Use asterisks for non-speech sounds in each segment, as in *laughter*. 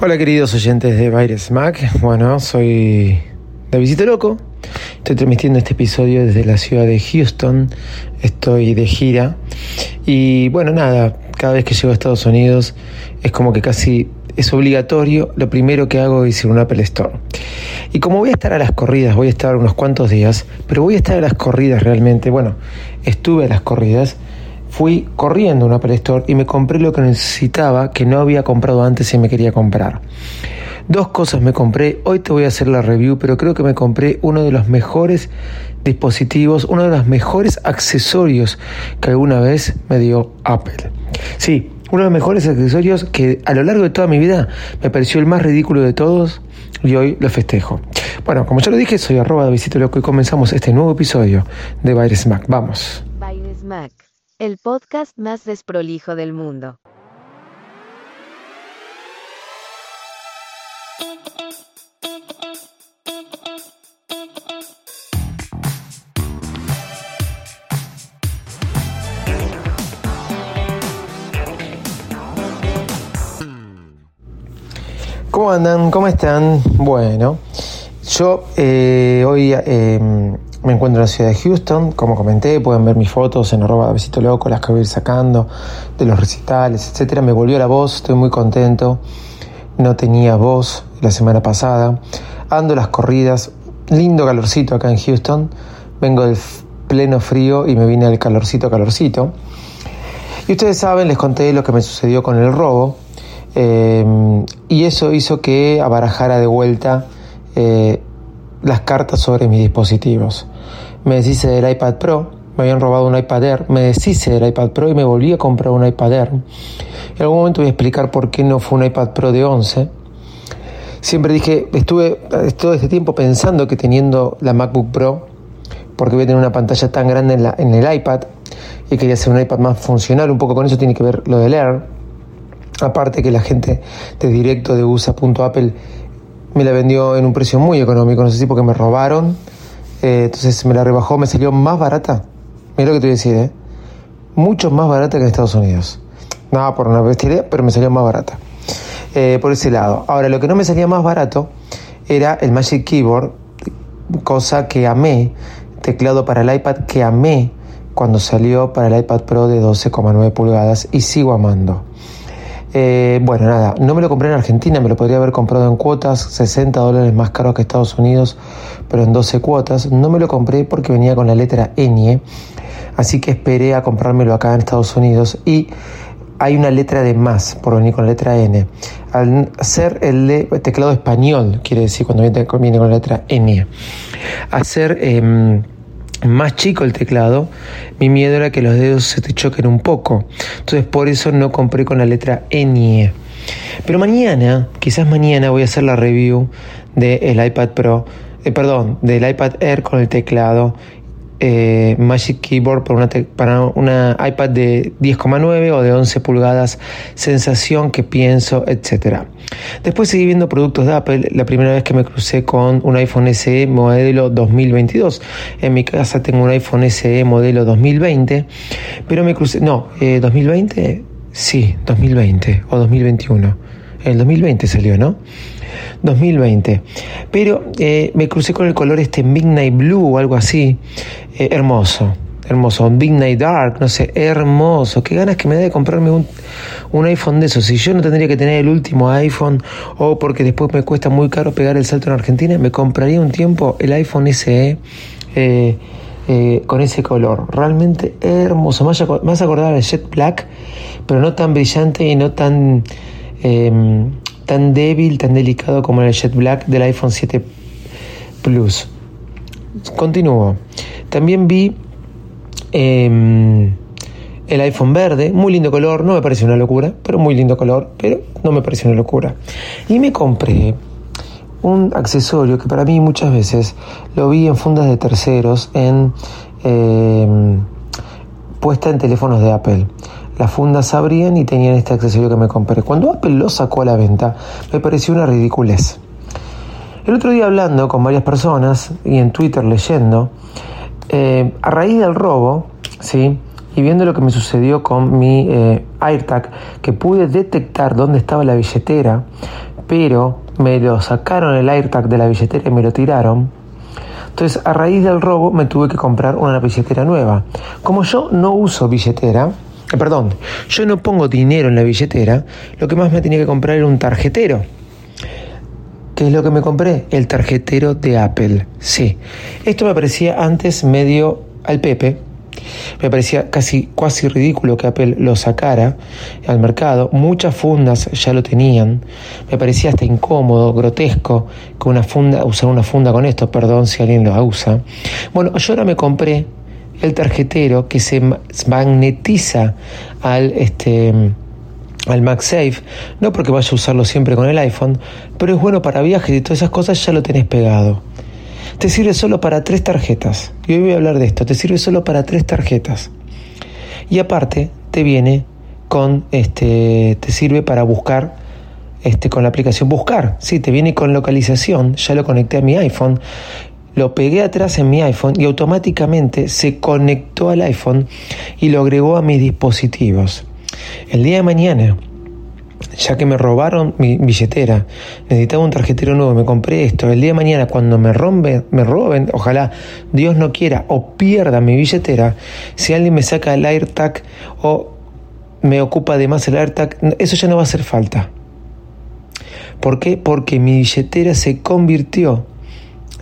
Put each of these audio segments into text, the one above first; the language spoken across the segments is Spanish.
Hola queridos oyentes de Baires Mac, bueno, soy Davidito Loco, estoy transmitiendo este episodio desde la ciudad de Houston, estoy de gira. Y bueno, nada, cada vez que llego a Estados Unidos es como que casi es obligatorio, lo primero que hago es ir a un Apple Store. Y como voy a estar a las corridas, voy a estar unos cuantos días, pero voy a estar a las corridas realmente, bueno, estuve a las corridas, fui corriendo a un Apple Store y me compré lo que necesitaba, que no había comprado antes y me quería comprar. Dos cosas me compré, hoy te voy a hacer la review, pero creo que me compré uno de los mejores dispositivos, uno de los mejores accesorios que alguna vez me dio Apple. Sí, uno de los mejores accesorios que a lo largo de toda mi vida me pareció el más ridículo de todos y hoy lo festejo. Bueno, como ya lo dije, soy arroba de Visito Loco y comenzamos este nuevo episodio de Baires Mac. Vamos. El podcast más desprolijo del mundo. ¿Cómo andan? ¿Cómo están? Bueno, yo eh, hoy eh, me encuentro en la ciudad de Houston, como comenté, pueden ver mis fotos en arroba besito loco, las que voy a ir sacando de los recitales, etcétera. Me volvió la voz, estoy muy contento. No tenía voz la semana pasada. Ando las corridas, lindo calorcito acá en Houston. Vengo del pleno frío y me vine al calorcito, calorcito. Y ustedes saben, les conté lo que me sucedió con el robo. Eh, y eso hizo que abarajara de vuelta eh, las cartas sobre mis dispositivos. Me deshice del iPad Pro, me habían robado un iPad Air, me deshice del iPad Pro y me volví a comprar un iPad Air. En algún momento voy a explicar por qué no fue un iPad Pro de 11. Siempre dije, estuve todo este tiempo pensando que teniendo la MacBook Pro, porque voy a tener una pantalla tan grande en, la, en el iPad y quería hacer un iPad más funcional, un poco con eso tiene que ver lo del Air. Aparte que la gente de directo de USA.apple me la vendió en un precio muy económico, no sé si porque me robaron, eh, entonces me la rebajó, me salió más barata. Mira lo que te voy a decir, ¿eh? Mucho más barata que en Estados Unidos. Nada por una bestialidad, pero me salió más barata. Eh, por ese lado. Ahora, lo que no me salía más barato era el Magic Keyboard, cosa que amé, teclado para el iPad que amé cuando salió para el iPad Pro de 12,9 pulgadas y sigo amando. Eh, bueno, nada, no me lo compré en Argentina, me lo podría haber comprado en cuotas, 60 dólares más caro que Estados Unidos, pero en 12 cuotas. No me lo compré porque venía con la letra ñ, así que esperé a comprármelo acá en Estados Unidos y hay una letra de más por venir con la letra N. Al ser el teclado español, quiere decir cuando viene con la letra N, hacer... Eh, más chico el teclado, mi miedo era que los dedos se te choquen un poco. Entonces por eso no compré con la letra N. Pero mañana, quizás mañana voy a hacer la review del iPad Pro, eh, perdón, del iPad Air con el teclado eh, Magic Keyboard para una, iPad de 10,9 o de 11 pulgadas, sensación que pienso, etc. Después seguí viendo productos de Apple, la primera vez que me crucé con un iPhone SE modelo 2022. En mi casa tengo un iPhone SE modelo 2020, pero me crucé, no, 2020, eh, sí, 2020 o 2021. El 2020 salió, ¿no? 2020. Pero eh, me crucé con el color este Midnight Blue o algo así. Eh, hermoso, hermoso. Midnight Dark, no sé, hermoso. Qué ganas que me da de comprarme un, un iPhone de esos. Si yo no tendría que tener el último iPhone o porque después me cuesta muy caro pegar el salto en Argentina, me compraría un tiempo el iPhone SE. Eh, con ese color, realmente hermoso, más, más acordar al Jet Black, pero no tan brillante y no tan em, tan débil, tan delicado como el Jet Black del iPhone 7 Plus. Continúo. También vi em, el iPhone verde, muy lindo color, no me pareció una locura, pero muy lindo color, pero no me pareció una locura. Y me compré un accesorio que para mí muchas veces lo vi en fundas de terceros, en em, puesta en teléfonos de Apple. Las fundas abrían y tenían este accesorio que me compré. Cuando Apple lo sacó a la venta, me pareció una ridiculez. El otro día hablando con varias personas y en Twitter leyendo, eh, a raíz del robo, ¿sí? y viendo lo que me sucedió con mi eh, AirTag, que pude detectar dónde estaba la billetera, pero me lo sacaron el AirTag de la billetera y me lo tiraron. Entonces, a raíz del robo, me tuve que comprar una billetera nueva. Como yo no uso billetera, perdón, yo no pongo dinero en la billetera, lo que más me tenía que comprar era un tarjetero. ¿Qué es lo que me compré? El tarjetero de Apple. Sí. Esto me parecía antes medio al Pepe, me parecía casi cuasi ridículo que Apple lo sacara al mercado. Muchas fundas ya lo tenían. Me parecía hasta incómodo, grotesco, que una funda, usar una funda con esto, perdón si alguien lo usa. Bueno, yo ahora me compré el tarjetero que se magnetiza al este al MagSafe, no porque vaya a usarlo siempre con el iPhone, pero es bueno para viajes y todas esas cosas ya lo tenés pegado te sirve solo para tres tarjetas. Y hoy voy a hablar de esto, te sirve solo para tres tarjetas. Y aparte te viene con este te sirve para buscar este con la aplicación buscar. Sí, te viene con localización, ya lo conecté a mi iPhone. Lo pegué atrás en mi iPhone y automáticamente se conectó al iPhone y lo agregó a mis dispositivos. El día de mañana ya que me robaron mi billetera, necesitaba un tarjetero nuevo, me compré esto, el día de mañana cuando me rompen, me roben, ojalá Dios no quiera, o pierda mi billetera, si alguien me saca el AirTag o me ocupa de más el AirTag, eso ya no va a hacer falta. ¿Por qué? Porque mi billetera se convirtió,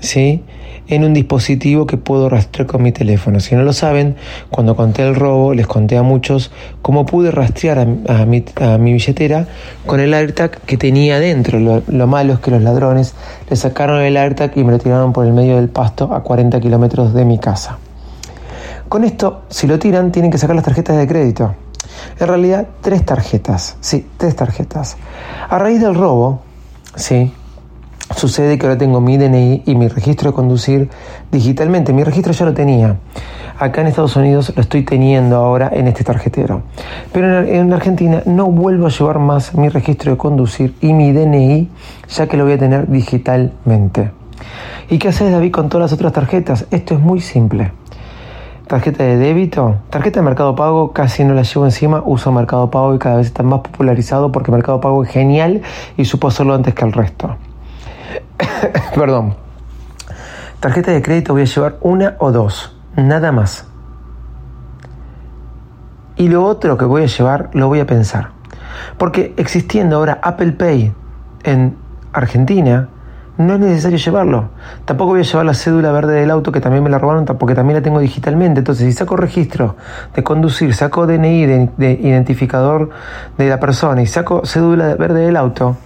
¿sí? en un dispositivo que puedo rastrear con mi teléfono. Si no lo saben, cuando conté el robo, les conté a muchos cómo pude rastrear a, mi, billetera con el AirTag que tenía dentro. Lo, malo es que los ladrones le sacaron el AirTag y me lo tiraron por el medio del pasto a 40 kilómetros de mi casa. Con esto, si lo tiran, tienen que sacar las tarjetas de crédito. En realidad, tres tarjetas. Sí, tres tarjetas. A raíz del robo, sí, Sucede que ahora tengo mi DNI y mi registro de conducir digitalmente. Mi registro ya lo tenía. Acá en Estados Unidos lo estoy teniendo ahora en este tarjetero. Pero en Argentina no vuelvo a llevar más mi registro de conducir y mi DNI ya que lo voy a tener digitalmente. ¿Y qué haces David con todas las otras tarjetas? Esto es muy simple. Tarjeta de débito, tarjeta de Mercado Pago, casi no la llevo encima, uso Mercado Pago y cada vez está más popularizado porque Mercado Pago es genial y supo hacerlo antes que el resto. *coughs* Perdón. Tarjeta de crédito voy a llevar una o dos, nada más. Y lo otro que voy a llevar lo voy a pensar. Porque existiendo ahora Apple Pay en Argentina, no es necesario llevarlo. Tampoco voy a llevar la cédula verde del auto que también me la robaron porque también la tengo digitalmente. Entonces, si saco registro de conducir, saco DNI de, de identificador de la persona y saco cédula verde del auto,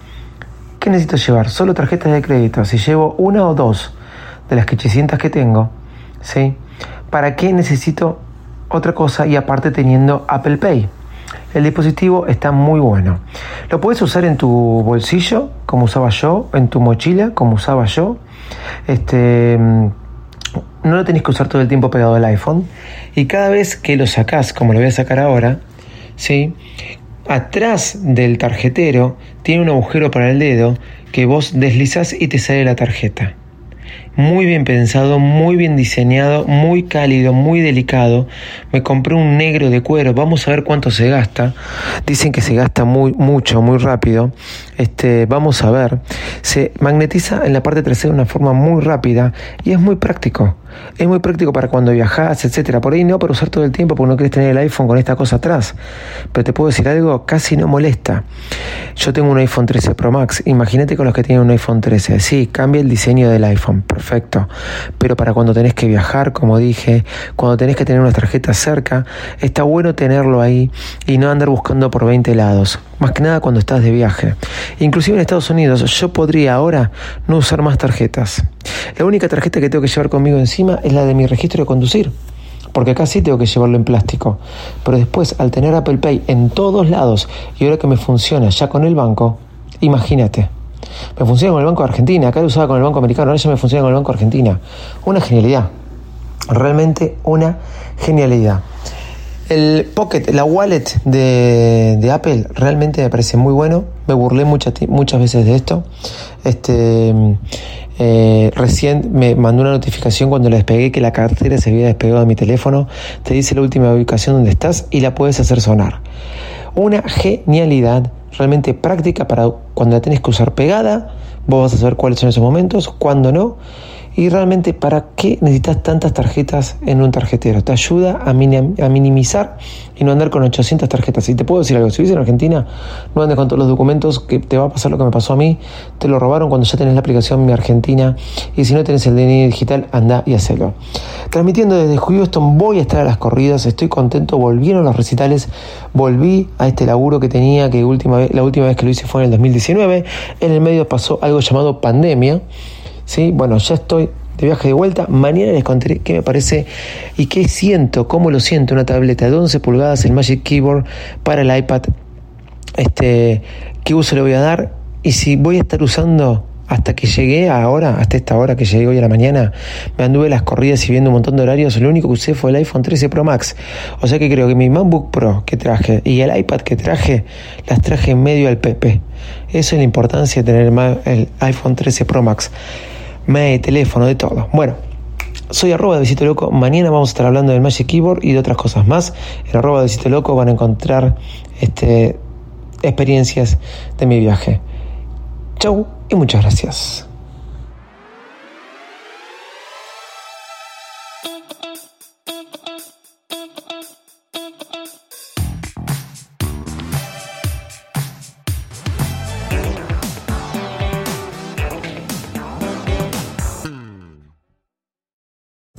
¿Qué necesito llevar? Solo tarjetas de crédito. Si llevo una o dos de las 800 que tengo, ¿sí? ¿Para qué necesito otra cosa y aparte teniendo Apple Pay? El dispositivo está muy bueno. Lo puedes usar en tu bolsillo, como usaba yo, en tu mochila, como usaba yo. Este, no lo tenés que usar todo el tiempo pegado al iPhone. Y cada vez que lo sacás, como lo voy a sacar ahora, ¿sí? Atrás del tarjetero tiene un agujero para el dedo que vos deslizás y te sale la tarjeta muy bien pensado, muy bien diseñado, muy cálido, muy delicado. Me compré un negro de cuero, vamos a ver cuánto se gasta. Dicen que se gasta muy mucho, muy rápido. Este, vamos a ver. Se magnetiza en la parte trasera de una forma muy rápida y es muy práctico. Es muy práctico para cuando viajas, etcétera. Por ahí no para usar todo el tiempo porque no quieres tener el iPhone con esta cosa atrás. Pero te puedo decir algo, casi no molesta. Yo tengo un iPhone 13 Pro Max. Imagínate con los que tienen un iPhone 13. Sí, cambia el diseño del iPhone. Pero para cuando tenés que viajar, como dije, cuando tenés que tener una tarjeta cerca, está bueno tenerlo ahí y no andar buscando por 20 lados. Más que nada cuando estás de viaje. Inclusive en Estados Unidos yo podría ahora no usar más tarjetas. La única tarjeta que tengo que llevar conmigo encima es la de mi registro de conducir porque acá sí tengo que llevarlo en plástico. Pero después, al tener Apple Pay en todos lados y ahora que me funciona ya con el banco, imagínate. Me funciona con el Banco de Argentina, acá lo usaba con el Banco Americano, ahora ya me funciona con el Banco de Argentina. Una genialidad, realmente una genialidad. El Pocket, la wallet de, Apple, realmente me parece muy bueno. Me burlé muchas, muchas veces de esto. Este, eh, recién me mandó una notificación cuando la despegué que la cartera se había despegado de mi teléfono. Te dice la última ubicación donde estás y la puedes hacer sonar. Una genialidad realmente práctica para cuando la tenés que usar pegada. Vos vas a saber cuáles son esos momentos, cuándo no y realmente, ¿para qué necesitas tantas tarjetas en un tarjetero? Te ayuda a, minimizar y no andar con 800 tarjetas. Y te puedo decir algo, si vives en Argentina, no andes con todos los documentos, que te va a pasar lo que me pasó a mí. Te lo robaron cuando ya tenés la aplicación Mi Argentina. Y si no tenés el DNI digital, anda y hacelo. Transmitiendo desde Houston, voy a estar a las corridas. Estoy contento, volvieron los recitales. Volví a este laburo que tenía, que última vez, la última vez que lo hice fue en el 2019. En el medio pasó algo llamado pandemia. ¿Sí? Bueno, ya estoy de viaje de vuelta. Mañana les contaré qué me parece y qué siento, cómo lo siento una tableta de 11 pulgadas, el Magic Keyboard para el iPad. Este, qué uso le voy a dar y si voy a estar usando hasta que llegué ahora, hasta esta hora que llegué hoy a la mañana, me anduve las corridas y viendo un montón de horarios. Lo único que usé fue el iPhone 13 Pro Max. O sea que creo que mi MacBook Pro que traje y el iPad que traje, las traje en medio al PP. Eso es la importancia de tener el iPhone 13 Pro Max me teléfono, de todo. Bueno, soy arroba de Visito Loco. Mañana vamos a estar hablando del Magic Keyboard y de otras cosas más. En arroba de Visito Loco van a encontrar este, experiencias de mi viaje. Chau y muchas gracias.